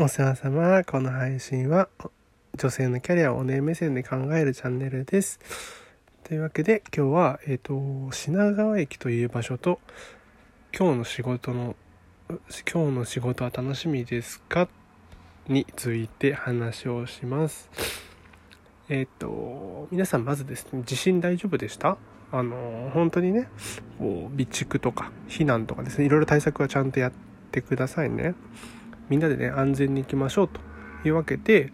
お世話様。この配信は女性のキャリアをお姉目線で考えるチャンネルです。というわけで今日は、えっ、と、品川駅という場所と今日の仕事の、今日の仕事は楽しみですかについて話をします。えっ、と、皆さんまずですね、地震大丈夫でした？あの、本当にね、こう備蓄とか避難とかですね、いろいろ対策はちゃんとやってくださいね。みんなでね、安全に行きましょうというわけで、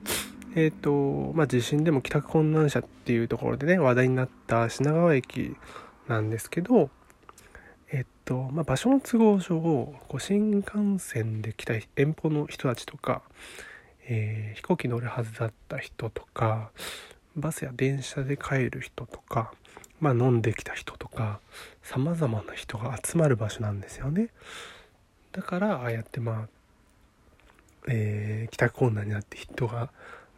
えっ、と、まあ、地震でも帰宅困難者っていうところでね、話題になった品川駅なんですけど、えっと、まあ、場所の都合上、こう新幹線で来た遠方の人たちとか、えー飛行機乗るはずだった人とか、バスや電車で帰る人とか、まあ、飲んできた人とか、様々な人が集まる場所なんですよね。だから、ああやってまあ、えー帰宅困難になって人が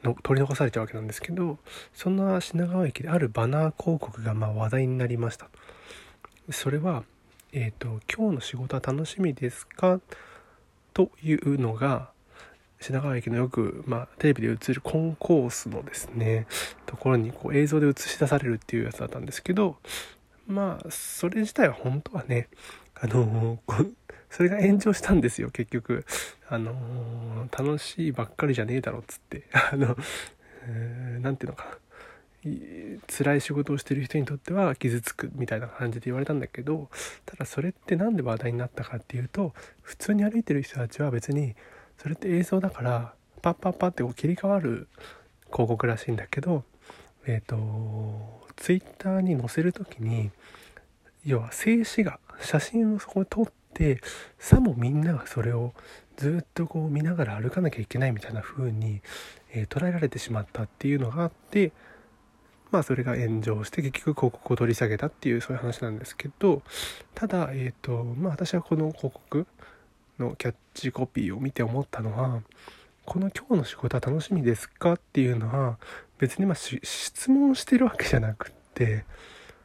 の取り残されちゃうわけなんですけどそんな品川駅であるバナー広告がま話題になりましたそれは「えーと今日の仕事は楽しみですか?」というのが品川駅のよく、まあ、テレビで映るコンコースのですねところにこう映像で映し出されるっていうやつだったんですけどまあそれ自体は本当はねあのこそれが炎上したんですよ結局。あのー楽しいばっかりじゃねえだろっつって。あのえーなんていうのかな。辛い仕事をしてる人にとっては傷つくみたいな感じで言われたんだけどただそれって何で話題になったかっていうと普通に歩いてる人たちは別にそれって映像だからパッパッパってこう切り替わる広告らしいんだけどえっ、とツイッターに載せる時に要は静止画写真をそこで撮ってさもみんながそれをずっとこう見ながら歩かなきゃいけないみたいな風に、えー捉えられてしまったっていうのがあってまあそれが炎上して結局広告を取り下げたっていうそういう話なんですけどただえっ、とまあ私はこの広告のキャッチコピーを見て思ったのはこの今日の仕事は楽しみですかっていうのは別にまあ質問してるわけじゃなくって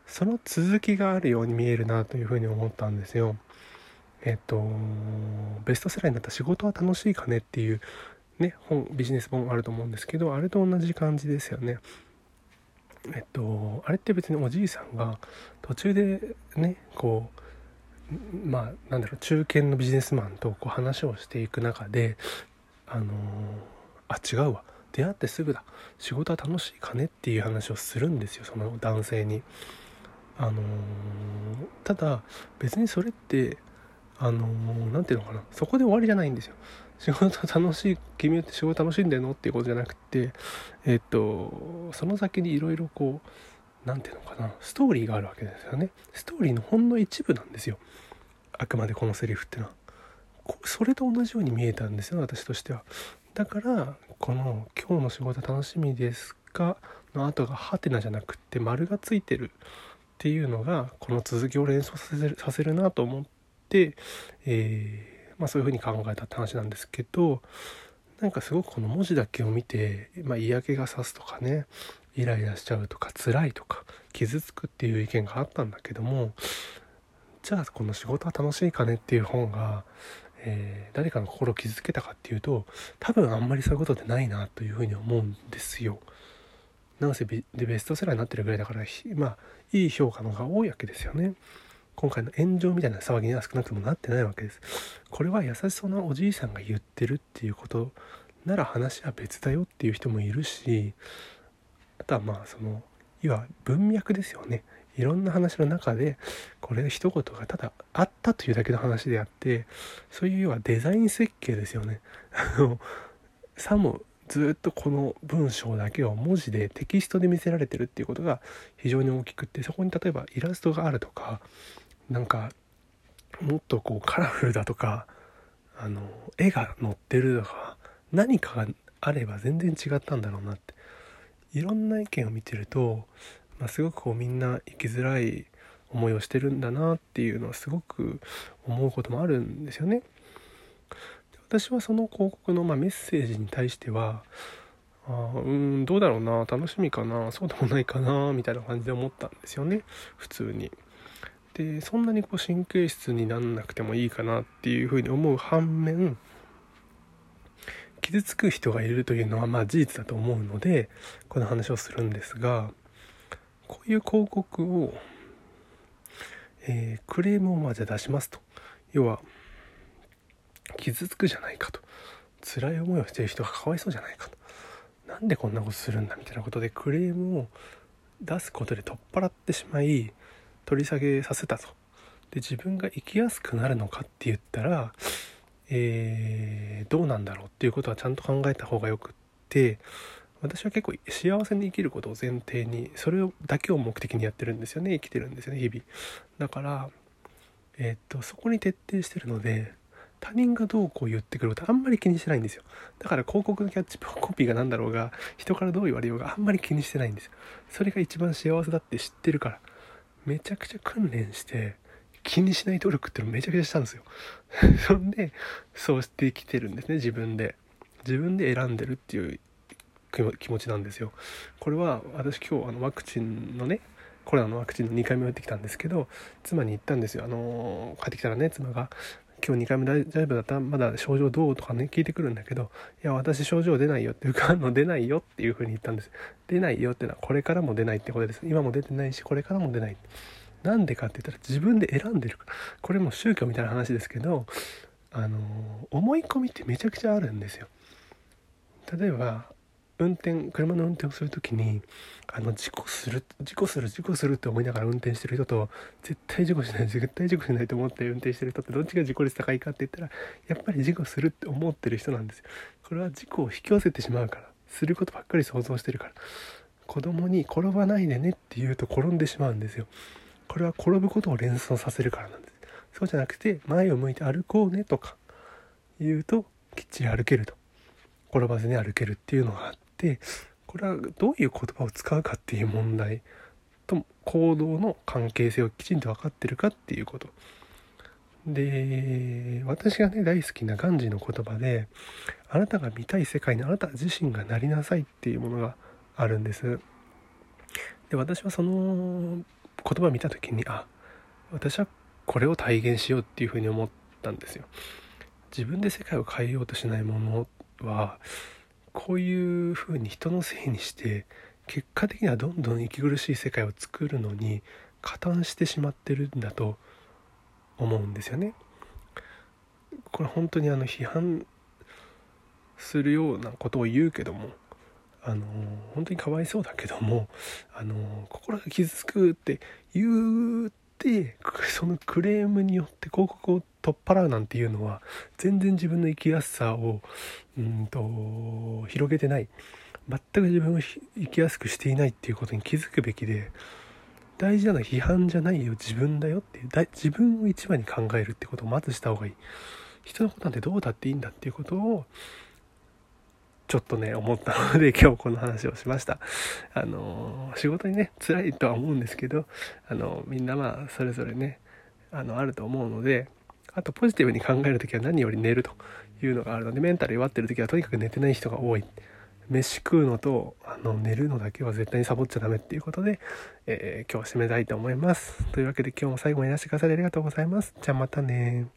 その続きがあるように見えるなというふうに思ったんですよ。えっとベストセラーになった「仕事は楽しいかね」っていうね本ビジネス本あると思うんですけどあれと同じ感じですよね。えっとあれって別におじいさんが途中でねこうまあなんだろう中堅のビジネスマンとこう話をしていく中であのあ違うわ出会ってすぐだ仕事は楽しいかねっていう話をするんですよその男性に。あのただ別にそれってあの何ていうのかなそこで終わりじゃないんですよ。仕事楽しい君って仕事楽しんでんのっていうことじゃなくてえっとその先にいろいろこう何ていうのかなストーリーがあるわけですよね。ストーリーのほんの一部なんですよ。あくまでこのセリフってのは。それと同じように見えたんですよ私としては。だからこの「今日の仕事楽しみですか?」の後がハテナじゃなくって丸がついてるっていうのがこの続きを連想させるさせるなと思って、えーまあ、そういうふうに考えたって話なんですけどなんかすごくこの文字だけを見て、まあ、嫌気がさすとかねイライラしちゃうとか辛いとか傷つくっていう意見があったんだけどもじゃあこの「仕事は楽しいかね」っていう本が、えー誰かの心を傷つけたかっていうと多分あんまりそういうことってないなというふうに思うんですよ。なんせでベストセラーになってるぐらいだからまあいい評価の方が多いわけですよね。今回の炎上みたいな騒ぎには少なくともなってないわけです。これは優しそうなおじいさんが言ってるっていうことなら話は別だよっていう人もいるしあとはまあそのいわ文脈ですよね。いろんな話の中でこれ一言がただあったというだけの話であってそういう要はデザイン設計ですよね。さもずっとこの文章だけを文字でテキストで見せられてるっていうことが非常に大きくってそこに例えばイラストがあるとかなんかもっとこうカラフルだとかあの絵が載ってるとか何かがあれば全然違ったんだろうなっていろんな意見を見てると、まあ、すごくこうみんな生きづらい思いをしてるんだなっていうのはすごく思うこともあるんですよね。私はその広告のまメッセージに対してはあうんどうだろうな楽しみかなそうでもないかなみたいな感じで思ったんですよね普通に。でそんなにこう神経質になんなくてもいいかなっていうふうに思う反面傷つく人がいるというのはまあ事実だと思うのでこの話をするんですがこういう広告を、えー、クレームをまあじゃ出しますと。要は傷つくじゃないかと。辛い思いをしている人がかわいそうじゃないかと。なんでこんなことするんだみたいなことでクレームを出すことで取っ払ってしまい取り下げさせたと。で自分が生きやすくなるのかって言ったら、えー、どうなんだろうっていうことはちゃんと考えた方がよくって私は結構幸せに生きることを前提にそれをだけを目的にやってるんですよね。生きてるんですよね日々。だからえー、っとそこに徹底してるので他人がどうこう言ってくることあんまり気にしてないんですよ。だから広告のキャッチ コピーが何だろうが人からどう言われようがあんまり気にしてないんですよ。それが一番幸せだって知ってるから。めちゃくちゃ訓練して気にしない努力っていうのめちゃくちゃしたんですよ。そんでそうしてきてるんですね自分で。自分で選んでるっていう気持ちなんですよ。これは私今日あのワクチンのねコロナのワクチンの2回目打ってきたんですけど妻に言ったんですよ。あの帰ってきたらね妻が今日2回目大丈夫だった？まだ症状どう？とかね聞いてくるんだけどいや私症状出ないよっていうかの出ないよっていうふうに言ったんです。出ないよってのはこれからも出ないってことです。今も出てないしこれからも出ない。なんでかって言ったら自分で選んでるこれも宗教みたいな話ですけどあの思い込みってめちゃくちゃあるんですよ。例えば運転車の運転をする時にあの事故する事故する事故するって思いながら運転してる人と絶対事故しない絶対事故しないと思って運転してる人ってどっちが事故率高いかって言ったらやっぱり事故するって思ってる人なんですよ。これは事故を引き寄せてしまうからすることばっかり想像してるから子供に転ばないでねって言うと転んでしまうんですよ。これは転ぶことを連想させるからなんです。そうじゃなくて前を向いて歩こうねとか言うときっちり歩けると。転ばずに歩けるっていうのがあってこれはどういう言葉を使うかっていう問題と行動の関係性をきちんと分かってるかっていうこと。で私がね大好きなガンジーの言葉であなたが見たい世界にあなた自身がなりなさいっていうものがあるんです。で私はその言葉を見た時にあ私はこれを体現しようっていうふうに思ったんですよ。自分で世界を変えようとしないものはこういうふうに人のせいにして結果的にはどんどん息苦しい世界を作るのに加担してしまってるんだと思うんですよね。これ本当にあの批判するようなことを言うけどもあの本当にかわいそうだけどもあの心が傷つくって言ってそのクレームによって広告を取っ払うなんていうのは全然自分の生きやすさをうんと広げてない。全く自分を生きやすくしていないっていうことに気づくべきで大事なのは批判じゃないよ。自分だよっていう。自分を一番に考えるってことをまずした方がいい。人のことなんてどうだっていいんだっていうことをちょっとね思ったので 今日この話をしました。あの仕事にね辛いとは思うんですけどあのみんなまあそれぞれねあのあると思うのであとポジティブに考える時は何より寝るというのがあるのでメンタル弱ってる時はとにかく寝てない人が多い。飯食うのとあの寝るのだけは絶対にサボっちゃダメっていうことで、えー、今日は締めたいと思います。というわけで今日も最後までいらしてくださりありがとうございます。じゃあまたね